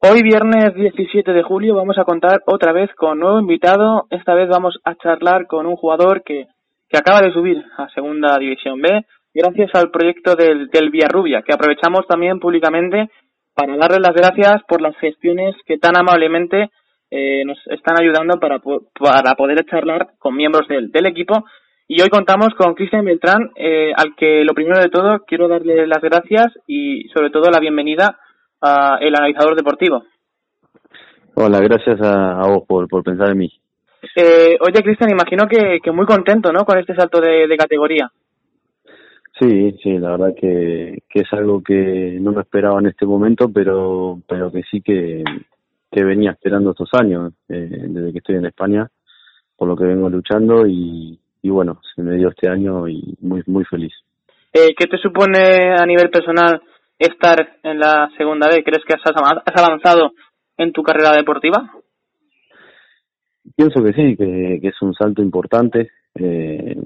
Hoy viernes 17 de julio vamos a contar otra vez con nuevo invitado. Esta vez vamos a charlar con un jugador que, que acaba de subir a Segunda División B gracias al proyecto del, del Villarrubia, que aprovechamos también públicamente para darle las gracias por las gestiones que tan amablemente eh, nos están ayudando para, para poder charlar con miembros del, equipo. Y hoy contamos con Cristian Beltrán, eh, al que lo primero de todo quiero darle las gracias y sobre todo la bienvenida a el analizador deportivo. Hola, gracias a, vos por, por pensar en mí. Eh, oye, Cristian, imagino que, que muy contento, ¿no? Con este salto de, de categoría. Sí, sí, la verdad que, que es algo que no me esperaba en este momento, pero, pero que sí que, que venía esperando estos años, eh, desde que estoy en España, por lo que vengo luchando y, y bueno, se me dio este año y muy, muy feliz. Eh, ¿Qué te supone a nivel personal estar en la segunda B? ¿Crees que has avanzado en tu carrera deportiva? Pienso que sí, que, es un salto importante. Eh,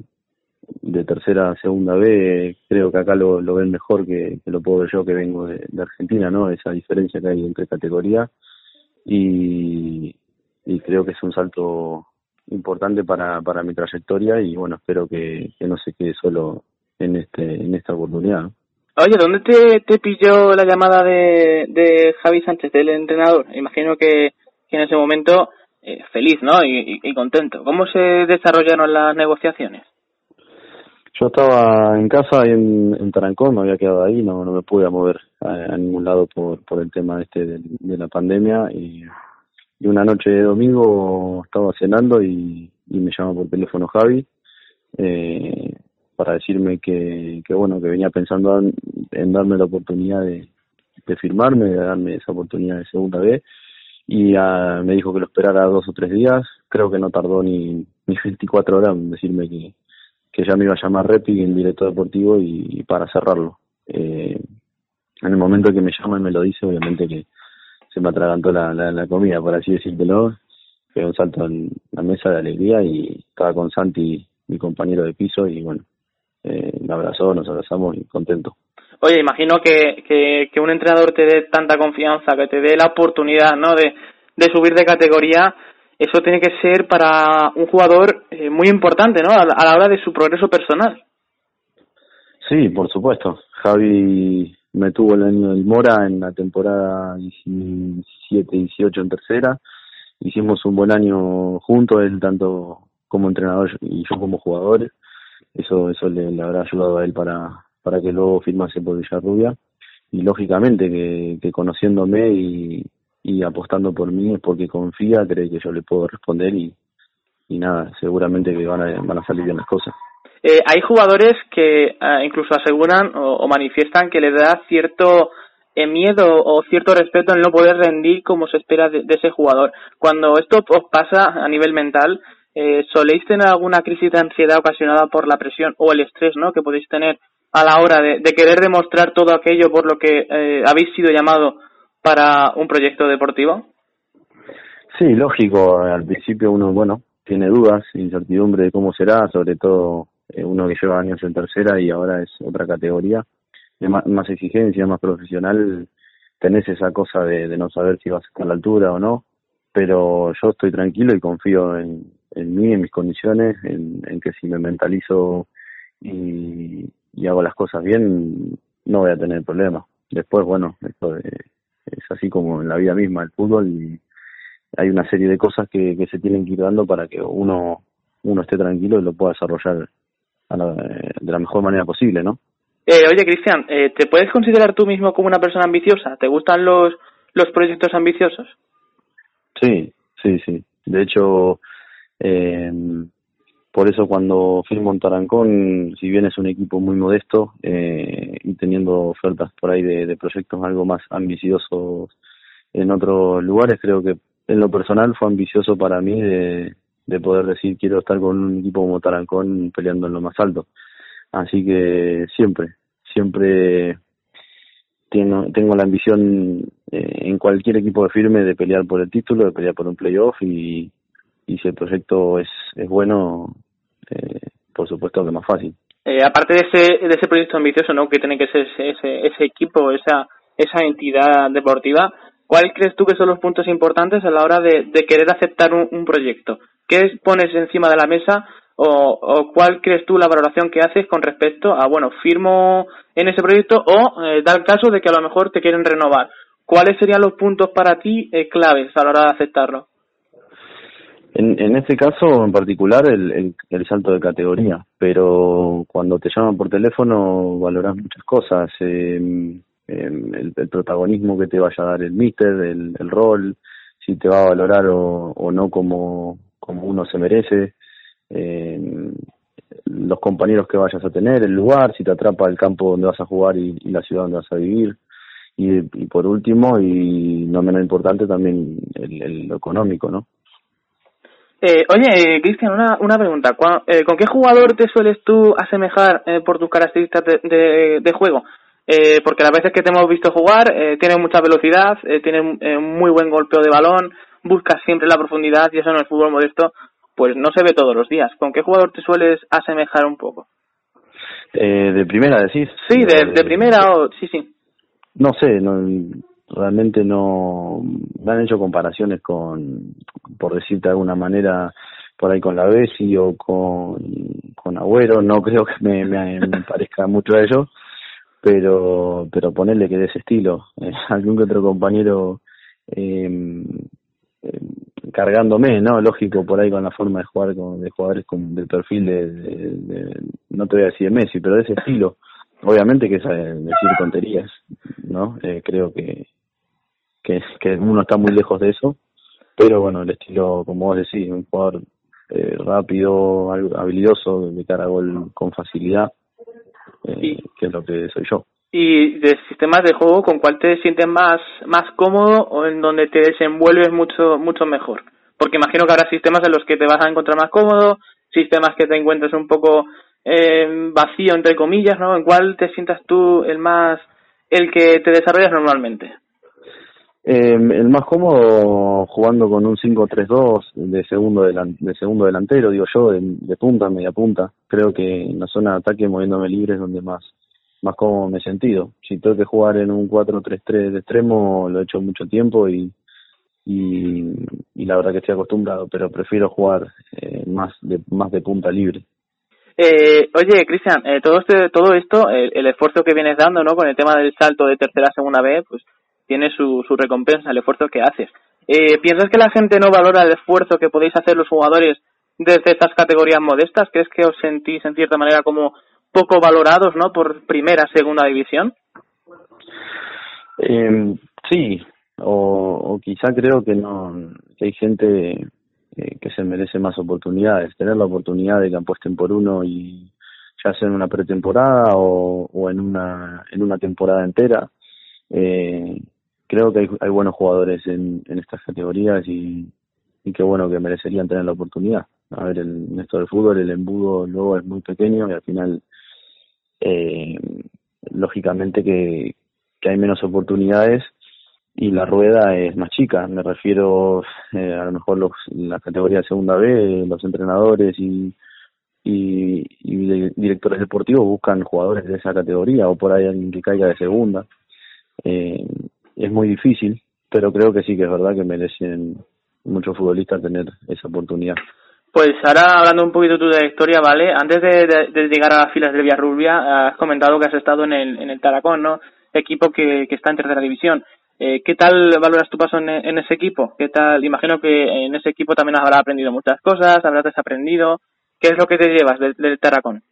de tercera a segunda B, creo que acá lo, ven mejor que, lo puedo ver yo que vengo de, Argentina, ¿no? Esa diferencia que hay entre categorías. Y, y creo que es un salto importante para, para mi trayectoria y bueno, espero que, que no se quede solo en este en esta oportunidad. Oye, ¿dónde te, te pilló la llamada de, de Javi Sánchez, del entrenador? Imagino que, que en ese momento eh, feliz, ¿no? Y, y, y, contento. ¿Cómo se desarrollaron las negociaciones? Yo estaba en casa ahí en, en Tarancón, me había quedado ahí, no, no me pude mover a, a ningún lado por, por el tema este de, de la pandemia y, y, una noche de domingo estaba cenando y, y me llama por teléfono Javi eh, para decirme que, que bueno, que venía pensando en, darme la oportunidad de, firmarme, de darme esa oportunidad de segunda vez y uh, me dijo que lo esperara dos o tres días, creo que no tardó ni, ni 24 horas en decirme que que ya me iba a llamar Repi en director deportivo y, y para cerrarlo. Eh, en el momento que me llama y me lo dice, obviamente que se me atragantó la, la, la comida, por así decírtelo. Fue un salto en la mesa de alegría y estaba con Santi, mi compañero de piso, y bueno, eh, me abrazó, nos abrazamos y contento. Oye, imagino que, que, que un entrenador te dé tanta confianza, que te dé la oportunidad, ¿no? De, de subir de categoría, eso tiene que ser para un jugador eh, muy importante, ¿no? A a la, hora de su progreso personal. Sí, por supuesto. Javi me tuvo el año del Mora en la temporada 17-18 en tercera. Hicimos un buen año juntos, él tanto como entrenador y yo como jugadores. Eso eso le, habrá ayudado a él para, para que luego firmase por Villarrubia. Y lógicamente que, que conociéndome y, apostando por mí es porque confía, cree que yo le puedo responder y, y nada, seguramente que van a, van a salir bien las cosas. Eh, hay jugadores que eh, incluso aseguran o, manifiestan que le da cierto eh, miedo o cierto respeto en no poder rendir como se espera de, de ese jugador. Cuando esto pasa a nivel mental, eh, ¿soléis tener alguna crisis de ansiedad ocasionada por la presión o el estrés ¿no? que podéis tener a la hora de, querer demostrar todo aquello por lo que eh, habéis sido llamado para un proyecto deportivo? Sí, lógico. Al principio uno, bueno, tiene dudas, incertidumbre de cómo será, sobre todo eh, uno que lleva años en tercera y ahora es otra categoría, de más, más exigencia, más profesional, tenés esa cosa de, de no saber si vas a estar a la altura o no, pero yo estoy tranquilo y confío en, en mí, en mis condiciones, en, en que si me mentalizo y, y hago las cosas bien, no voy a tener problemas. Después, bueno, esto de, es así como en la vida misma, el fútbol, y hay una serie de cosas que, que se tienen que ir dando para que uno, uno esté tranquilo y lo pueda desarrollar a la, de la mejor manera posible, ¿no? Eh, oye, Cristian, eh, ¿te puedes considerar tú mismo como una persona ambiciosa? ¿Te gustan los, los proyectos ambiciosos? Sí, sí, sí. De hecho, eh, por eso cuando firmo en Tarancón, si bien es un equipo muy modesto eh, y teniendo ofertas por ahí de, proyectos algo más ambiciosos en otros lugares, creo que en lo personal fue ambicioso para mí de, de poder decir quiero estar con un equipo como Tarancón peleando en lo más alto. Así que siempre, siempre tengo, tengo la ambición eh, en cualquier equipo de firme de pelear por el título, de pelear por un playoff y, y si el proyecto es, bueno, eh, por supuesto que más fácil. Eh, aparte de ese, de ese proyecto ambicioso, ¿no? Que tiene que ser ese, ese, ese equipo, esa, esa entidad deportiva, ¿cuál crees tú que son los puntos importantes a la hora de, querer aceptar un, proyecto? ¿Qué pones encima de la mesa o, cuál crees tú la valoración que haces con respecto a, bueno, firmo en ese proyecto o eh, da el caso de que a lo mejor te quieren renovar? ¿Cuáles serían los puntos para ti eh, claves a la hora de aceptarlo? En, en este caso en particular el, el, salto de categoría, pero cuando te llaman por teléfono valoras muchas cosas, em, em, el, protagonismo que te vaya a dar el míster, el, el rol, si te va a valorar o, o no como, como uno se merece, em, los compañeros que vayas a tener, el lugar, si te atrapa el campo donde vas a jugar y, la ciudad donde vas a vivir. Y, por último, y no menos importante, también el, el, económico, ¿no? Eh, oye, eh, Cristian, una, una pregunta. Eh, ¿Con qué jugador te sueles tú asemejar eh, por tus características de, de, juego? Eh, porque las veces que te hemos visto jugar, eh, tiene mucha velocidad, eh, tiene un muy buen golpeo de balón, buscas siempre la profundidad y eso en el fútbol modesto pues no se ve todos los días. ¿Con qué jugador te sueles asemejar un poco? Eh, ¿De primera decís? Sí, de, de primera o... Sí, sí. No sé, no, realmente no han hecho comparaciones con, por decirte de alguna manera, por ahí con la Bessi o con, con Agüero, no creo que me, me, parezca mucho a ellos, pero, pero ponerle que de ese estilo, eh, algún que otro compañero eh, cargándome, ¿no? Lógico, por ahí con la forma de jugar con, de jugadores con, del perfil de, de, no te voy a decir de Messi, pero de ese estilo. Obviamente que es eh, decir tonterías, ¿no? Eh, creo que, que, que uno está muy lejos de eso, pero bueno, el estilo, como vos decís, un jugador eh, rápido, habilidoso, de cara a gol con facilidad, eh, que es lo que soy yo. Y de sistemas de juego, ¿con cuál te sientes más, más cómodo o en donde te desenvuelves mucho, mucho mejor? Porque imagino que habrá sistemas en los que te vas a encontrar más cómodo, sistemas que te encuentres un poco eh, vacío, entre comillas, ¿no? ¿En cuál te sientas tú el más, el que te desarrollas normalmente? Eh, el más cómodo jugando con un 5-3-2 de segundo de segundo delantero, digo yo, de, punta, media punta. Creo que en la zona de ataque moviéndome libre es donde más más cómodo me he sentido. Si tengo que jugar en un 4-3-3 de extremo, lo he hecho mucho tiempo y, y, la verdad que estoy acostumbrado, pero prefiero jugar eh, más de más de punta libre. Eh, oye, Cristian, eh, todo este, todo esto, el, esfuerzo que vienes dando, ¿no? Con el tema del salto de tercera a segunda vez, pues tiene su, recompensa, el esfuerzo que haces. Eh, ¿Piensas que la gente no valora el esfuerzo que podéis hacer los jugadores desde estas categorías modestas? ¿Crees que os sentís en cierta manera como poco valorados, ¿no? Por primera, segunda división. Eh, sí, o, quizá creo que no, hay gente eh, que se merece más oportunidades, tener la oportunidad de que apuesten por uno y ya sea en una pretemporada o, o en una en una temporada entera. Eh, creo que hay, buenos jugadores en, en estas categorías y, y qué bueno que merecerían tener la oportunidad. A ver, el, en esto del fútbol el embudo luego es muy pequeño y al final, eh, lógicamente que, que hay menos oportunidades y la rueda es más chica. Me refiero eh, a lo mejor los, la categoría de segunda B, los entrenadores y, y, y directores deportivos buscan jugadores de esa categoría o por ahí alguien que caiga de segunda. Eh, es muy difícil, pero creo que sí que es verdad que merecen muchos futbolistas tener esa oportunidad. Pues ahora hablando un poquito de la historia, ¿vale? Antes de, llegar a las filas del Villarrubia, has comentado que has estado en el, en el Taracón, ¿no? Equipo que, que está en tercera división. Eh, ¿Qué tal valoras tu paso en, en, ese equipo? ¿Qué tal? Imagino que en ese equipo también habrás aprendido muchas cosas, habrás desaprendido. ¿Qué es lo que te llevas del, del Taracón?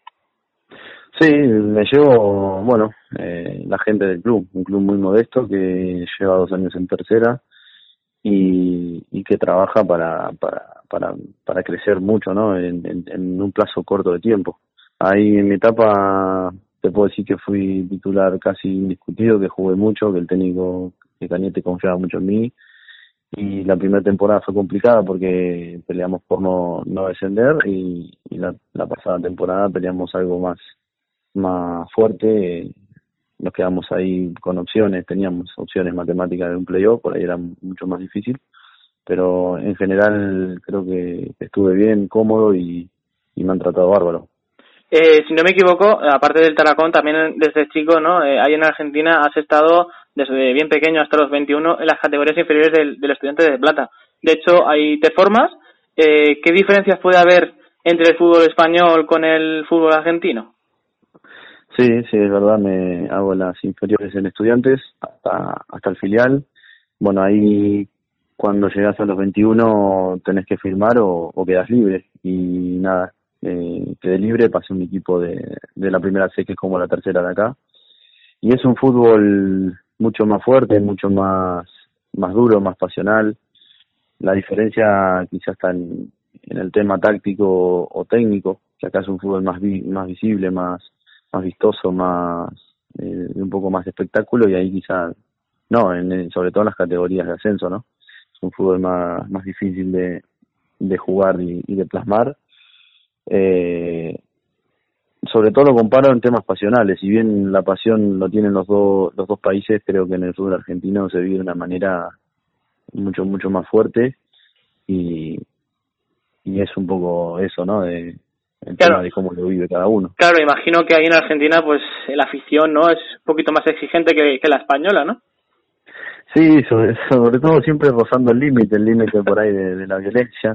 Sí, me llevo, bueno, eh, la gente del club, un club muy modesto que lleva dos años en tercera y, que trabaja para, para, para, para crecer mucho, ¿no? En, en, un plazo corto de tiempo. Ahí en mi etapa te puedo decir que fui titular casi indiscutido, que jugué mucho, que el técnico que Cañete confiaba mucho en mí y la primera temporada fue complicada porque peleamos por no, no descender y, y la, la pasada temporada peleamos algo más más fuerte, nos quedamos ahí con opciones, teníamos opciones matemáticas de un playoff, por ahí era mucho más difícil, pero en general creo que estuve bien, cómodo y, me han tratado bárbaro. Eh, si no me equivoco, aparte del Taracón, también desde chico, ¿no? Eh, ahí en Argentina has estado desde bien pequeño hasta los 21 en las categorías inferiores del, del estudiante de plata. De hecho, ahí te formas. Eh, ¿Qué diferencias puede haber entre el fútbol español con el fútbol argentino? Sí, sí, es verdad, me hago las inferiores en estudiantes hasta, hasta el filial. Bueno, ahí cuando llegas a los 21 tenés que firmar o, quedas libre. Y nada, eh, quedé libre, pasé un equipo de, de la primera C que es como la tercera de acá. Y es un fútbol mucho más fuerte, mucho más, más duro, más pasional. La diferencia quizás está en, en el tema táctico o técnico, que acá es un fútbol más, más visible, más más vistoso, más eh, un poco más de espectáculo y ahí quizá no, en, sobre todo en las categorías de ascenso, ¿no? Es un fútbol más, más difícil de, de jugar y, de plasmar. Eh, sobre todo lo comparo en temas pasionales, si bien la pasión lo tienen los dos, los dos países, creo que en el fútbol argentino se vive de una manera mucho, mucho más fuerte y, y es un poco eso, ¿no? De, claro. de cómo lo vive cada uno. Claro, imagino que ahí en Argentina, pues la afición, ¿no? Es un poquito más exigente que, que la española, ¿no? Sí, sobre, sobre todo siempre rozando el límite, el límite por ahí de, la violencia,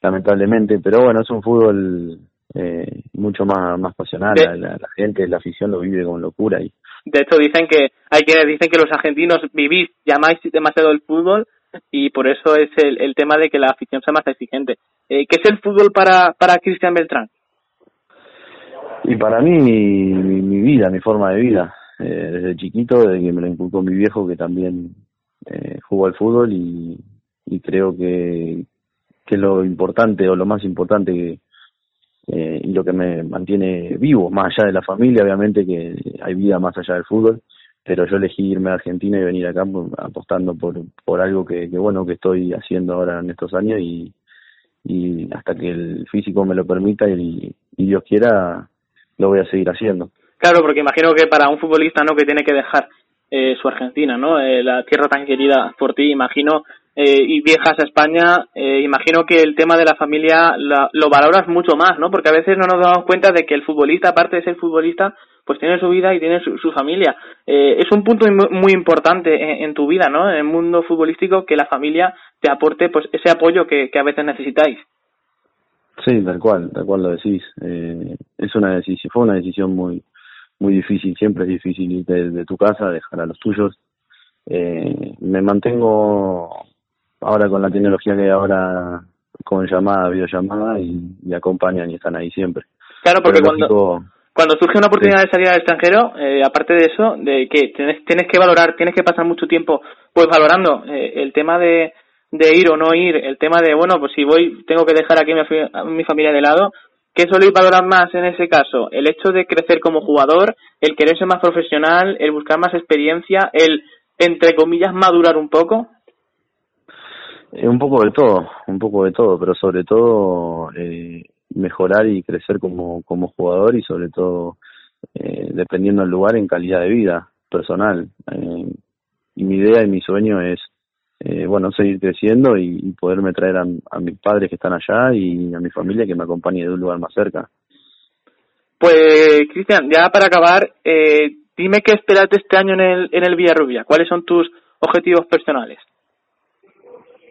lamentablemente. Pero bueno, es un fútbol eh, mucho más más pasional. La, la, gente, la afición lo vive con locura. y De hecho, dicen que hay que dicen que los argentinos vivís, llamáis demasiado el fútbol y por eso es el, el tema de que la afición sea más exigente. Eh, ¿Qué es el fútbol para, para Cristian Beltrán? Y para mí, mi, mi, vida, mi forma de vida. Eh, desde chiquito, desde que me lo inculcó mi viejo, que también eh, jugó al fútbol, y, y creo que, que lo importante o lo más importante que, eh, y lo que me mantiene vivo, más allá de la familia, obviamente que hay vida más allá del fútbol, pero yo elegí irme a Argentina y venir acá apostando por, por algo que, que bueno que estoy haciendo ahora en estos años y, y hasta que el físico me lo permita y, y Dios quiera lo voy a seguir haciendo. Claro, porque imagino que para un futbolista no que tiene que dejar eh, su Argentina, ¿no? Eh, la tierra tan querida por ti, imagino, eh, y viajas a España, eh, imagino que el tema de la familia la, lo valoras mucho más, ¿no? Porque a veces no nos damos cuenta de que el futbolista, aparte de ser futbolista, pues tiene su vida y tiene su, familia. Eh, es un punto muy importante en, tu vida, ¿no? En el mundo futbolístico, que la familia te aporte pues ese apoyo que, a veces necesitáis. Sí, tal cual, tal cual lo decís. Eh, es una decisión, fue una decisión muy muy difícil, siempre es difícil ir de, tu casa, dejar a los tuyos. Eh, me mantengo ahora con la tecnología que hay ahora con llamada, videollamada y, y acompañan y están ahí siempre. Claro, porque cuando, cuando surge una oportunidad de salir al extranjero, eh, aparte de eso, de que tienes, tienes que valorar, tienes que pasar mucho tiempo pues valorando eh, el tema de, de ir o no ir, el tema de, bueno, pues si voy, tengo que dejar aquí a mi, familia de lado, ¿qué suele valorar más en ese caso? El hecho de crecer como jugador, el querer ser más profesional, el buscar más experiencia, el, entre comillas, madurar un poco. Eh, un poco de todo, un poco de todo, pero sobre todo eh, mejorar y crecer como, como jugador y sobre todo, eh, dependiendo del lugar, en calidad de vida personal. Eh, y mi idea y mi sueño es eh, bueno, seguir creciendo y, poderme traer a, mis padres que están allá y a mi familia que me acompañe de un lugar más cerca. Pues, Cristian, ya para acabar, dime qué esperas este año en el, en el Villarrubia. ¿Cuáles son tus objetivos personales?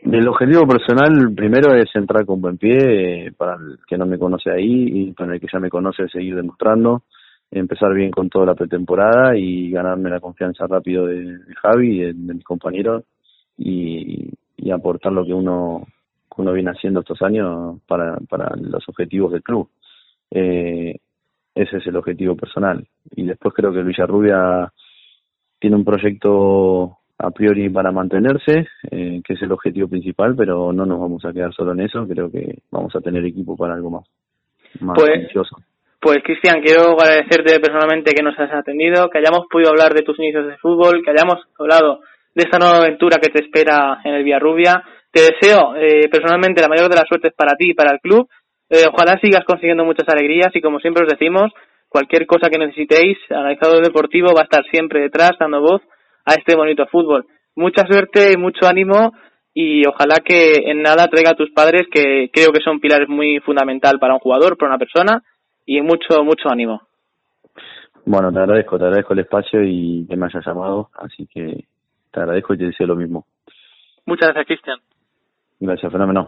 El objetivo personal primero es entrar con buen pie, eh, para el que no me conoce ahí y para el que ya me conoce seguir demostrando, empezar bien con toda la pretemporada y ganarme la confianza rápido de, Javi y de mis compañeros y, y aportar lo que uno, uno viene haciendo estos años para, para los objetivos del club. Eh, ese es el objetivo personal. Y después creo que Villarrubia tiene un proyecto a priori para mantenerse, eh, que es el objetivo principal, pero no nos vamos a quedar solo en eso, creo que vamos a tener equipo para algo más, más pues, ambicioso. Pues Cristian, quiero agradecerte personalmente que nos has atendido, que hayamos podido hablar de tus inicios de fútbol, que hayamos hablado de esta nueva aventura que te espera en el Villarrubia. Te deseo eh, personalmente la mayor de las suertes para ti y para el club. Eh, ojalá sigas consiguiendo muchas alegrías y como siempre os decimos, cualquier cosa que necesitéis, Analizador Deportivo va a estar siempre detrás dando voz a este bonito fútbol. Mucha suerte y mucho ánimo y ojalá que en nada traiga a tus padres que creo que son pilares muy fundamental para un jugador, para una persona y mucho, mucho ánimo. Bueno, te agradezco, te agradezco el espacio y que me hayas llamado, así que te agradezco y te deseo lo mismo. Muchas gracias, Cristian. Gracias, fenómeno.